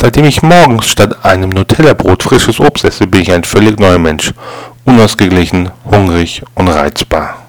Seitdem ich morgens statt einem Nutella-Brot frisches Obst esse, bin ich ein völlig neuer Mensch. Unausgeglichen, hungrig und reizbar.